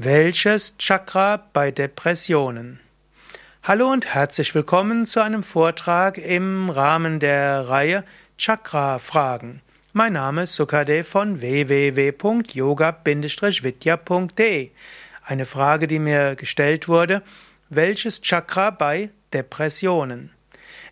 Welches Chakra bei Depressionen? Hallo und herzlich willkommen zu einem Vortrag im Rahmen der Reihe Chakra-Fragen. Mein Name ist Sukadev von www.yoga-vidya.de. Eine Frage, die mir gestellt wurde, welches Chakra bei Depressionen?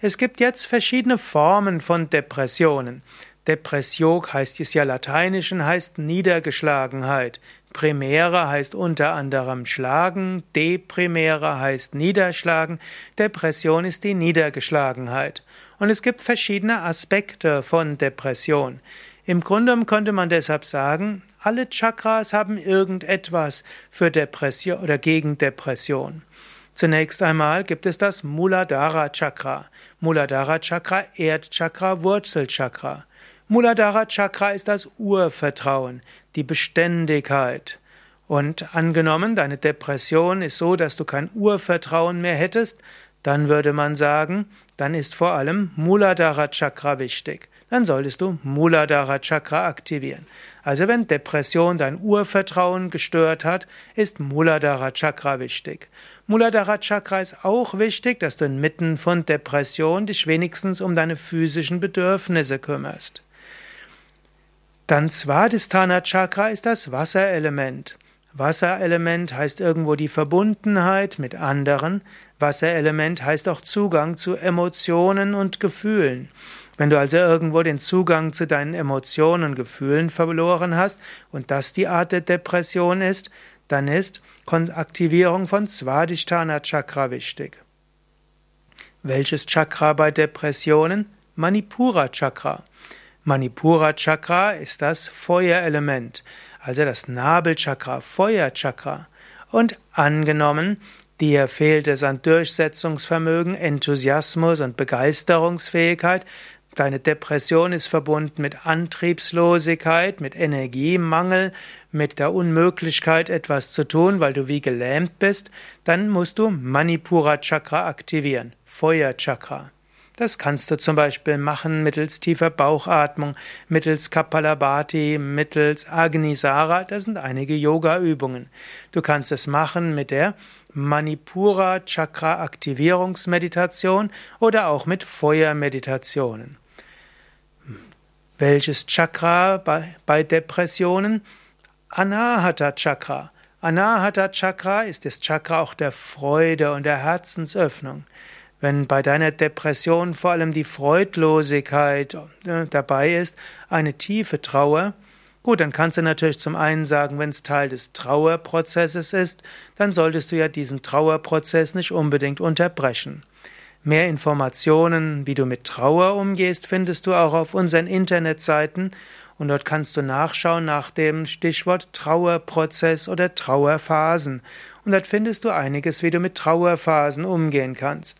Es gibt jetzt verschiedene Formen von Depressionen. Depression heißt es ja lateinisch und heißt Niedergeschlagenheit. Primäre heißt unter anderem schlagen, deprimäre heißt niederschlagen, Depression ist die Niedergeschlagenheit. Und es gibt verschiedene Aspekte von Depression. Im Grunde könnte man deshalb sagen, alle Chakras haben irgendetwas für Depression oder gegen Depression. Zunächst einmal gibt es das Muladhara Chakra. Muladhara Chakra, Erdchakra, Wurzelchakra. Muladhara Chakra ist das Urvertrauen, die Beständigkeit. Und angenommen, deine Depression ist so, dass du kein Urvertrauen mehr hättest, dann würde man sagen, dann ist vor allem Muladhara Chakra wichtig. Dann solltest du Muladhara Chakra aktivieren. Also wenn Depression dein Urvertrauen gestört hat, ist Muladhara Chakra wichtig. Muladhara Chakra ist auch wichtig, dass du inmitten von Depression dich wenigstens um deine physischen Bedürfnisse kümmerst. Dann Svadhisthana Chakra ist das Wasserelement. Wasserelement heißt irgendwo die Verbundenheit mit anderen. Wasserelement heißt auch Zugang zu Emotionen und Gefühlen. Wenn du also irgendwo den Zugang zu deinen Emotionen und Gefühlen verloren hast und das die Art der Depression ist, dann ist Aktivierung von Svadhisthana Chakra wichtig. Welches Chakra bei Depressionen? Manipura Chakra. Manipura Chakra ist das Feuerelement, also das Nabelchakra, Feuerchakra. Und angenommen, dir fehlt es an Durchsetzungsvermögen, Enthusiasmus und Begeisterungsfähigkeit, Deine Depression ist verbunden mit Antriebslosigkeit, mit Energiemangel, mit der Unmöglichkeit, etwas zu tun, weil du wie gelähmt bist. Dann musst du Manipura Chakra aktivieren, Feuerchakra. Das kannst du zum Beispiel machen mittels tiefer Bauchatmung, mittels Kapalabhati, mittels Agnisara. Das sind einige Yoga-Übungen. Du kannst es machen mit der Manipura Chakra Aktivierungsmeditation oder auch mit Feuermeditationen. Welches Chakra bei, Depressionen? Anahata Chakra. Anahata Chakra ist das Chakra auch der Freude und der Herzensöffnung. Wenn bei deiner Depression vor allem die Freudlosigkeit äh, dabei ist, eine tiefe Trauer, gut, dann kannst du natürlich zum einen sagen, wenn es Teil des Trauerprozesses ist, dann solltest du ja diesen Trauerprozess nicht unbedingt unterbrechen. Mehr Informationen, wie du mit Trauer umgehst, findest du auch auf unseren Internetseiten und dort kannst du nachschauen nach dem Stichwort Trauerprozess oder Trauerphasen. Und dort findest du einiges, wie du mit Trauerphasen umgehen kannst.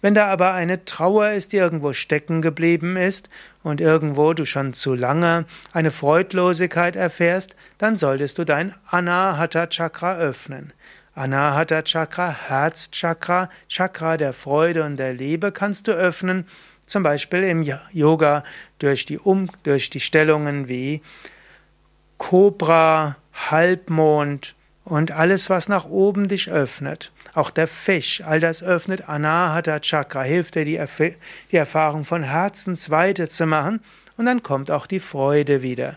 Wenn da aber eine Trauer ist, die irgendwo stecken geblieben ist und irgendwo du schon zu lange eine Freudlosigkeit erfährst, dann solltest du dein Anahata Chakra öffnen. Anahata Chakra, Herzchakra, Chakra der Freude und der Liebe kannst du öffnen, zum Beispiel im Yoga durch die, um, durch die Stellungen wie Kobra, Halbmond, und alles, was nach oben dich öffnet, auch der Fisch, all das öffnet Anahata Chakra, hilft dir, die, Erf die Erfahrung von Herzensweite zu machen. Und dann kommt auch die Freude wieder.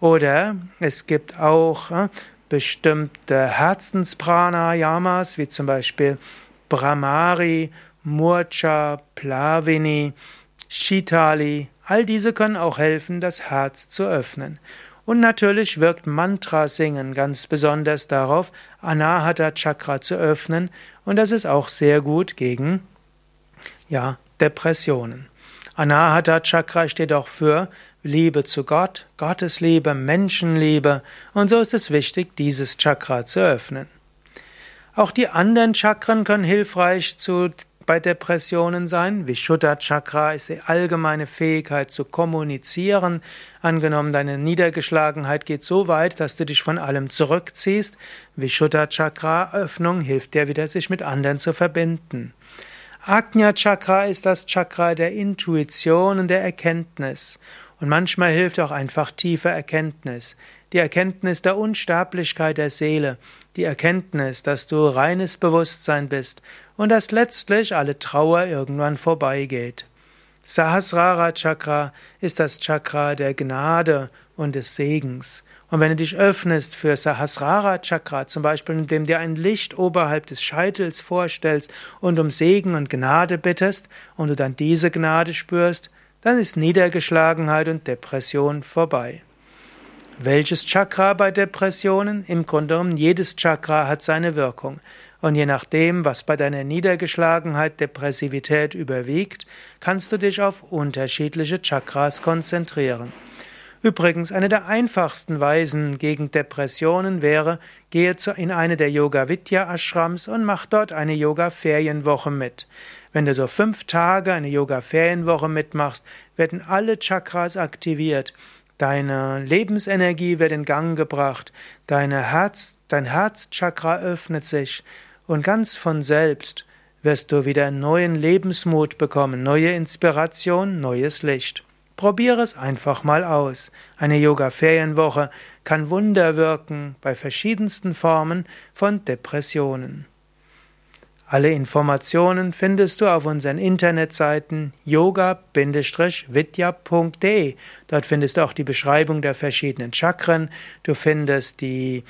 Oder es gibt auch äh, bestimmte Herzenspranayamas, wie zum Beispiel Brahmari, Murcha, Plavini, Shitali. All diese können auch helfen, das Herz zu öffnen. Und natürlich wirkt Mantra singen ganz besonders darauf, Anahata Chakra zu öffnen. Und das ist auch sehr gut gegen, ja, Depressionen. Anahata Chakra steht auch für Liebe zu Gott, Gottesliebe, Menschenliebe. Und so ist es wichtig, dieses Chakra zu öffnen. Auch die anderen Chakren können hilfreich zu bei Depressionen sein. Vishuddha Chakra ist die allgemeine Fähigkeit zu kommunizieren. Angenommen, deine Niedergeschlagenheit geht so weit, dass du dich von allem zurückziehst. Vishuddha Chakra Öffnung hilft dir wieder, sich mit anderen zu verbinden. Ajna Chakra ist das Chakra der Intuition und der Erkenntnis. Und manchmal hilft auch einfach tiefe Erkenntnis. Die Erkenntnis der Unsterblichkeit der Seele, die Erkenntnis, dass du reines Bewusstsein bist und dass letztlich alle Trauer irgendwann vorbeigeht. Sahasrara Chakra ist das Chakra der Gnade und des Segens. Und wenn du dich öffnest für Sahasrara Chakra, zum Beispiel indem dir ein Licht oberhalb des Scheitels vorstellst und um Segen und Gnade bittest und du dann diese Gnade spürst, dann ist Niedergeschlagenheit und Depression vorbei. Welches Chakra bei Depressionen? Im Grunde genommen, jedes Chakra hat seine Wirkung. Und je nachdem, was bei deiner Niedergeschlagenheit, Depressivität überwiegt, kannst du dich auf unterschiedliche Chakras konzentrieren. Übrigens, eine der einfachsten Weisen gegen Depressionen wäre, gehe in eine der Yoga Vidya Ashrams und mach dort eine Yoga Ferienwoche mit. Wenn du so fünf Tage eine Yoga Ferienwoche mitmachst, werden alle Chakras aktiviert. Deine Lebensenergie wird in Gang gebracht, deine Herz, dein Herzchakra öffnet sich und ganz von selbst wirst du wieder neuen Lebensmut bekommen, neue Inspiration, neues Licht. Probiere es einfach mal aus. Eine Yoga-Ferienwoche kann Wunder wirken bei verschiedensten Formen von Depressionen. Alle Informationen findest du auf unseren Internetseiten yoga-vidya.de. Dort findest du auch die Beschreibung der verschiedenen Chakren. Du findest die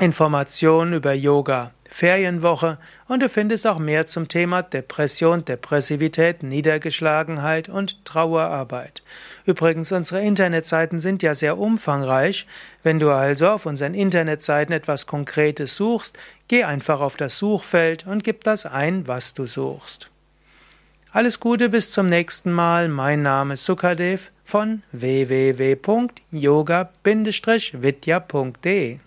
Informationen über Yoga Ferienwoche und du findest auch mehr zum Thema Depression, Depressivität, Niedergeschlagenheit und Trauerarbeit. Übrigens, unsere Internetseiten sind ja sehr umfangreich. Wenn du also auf unseren Internetseiten etwas Konkretes suchst, geh einfach auf das Suchfeld und gib das ein, was du suchst. Alles Gute bis zum nächsten Mal. Mein Name ist Sukadev von www.yoga-vidya.de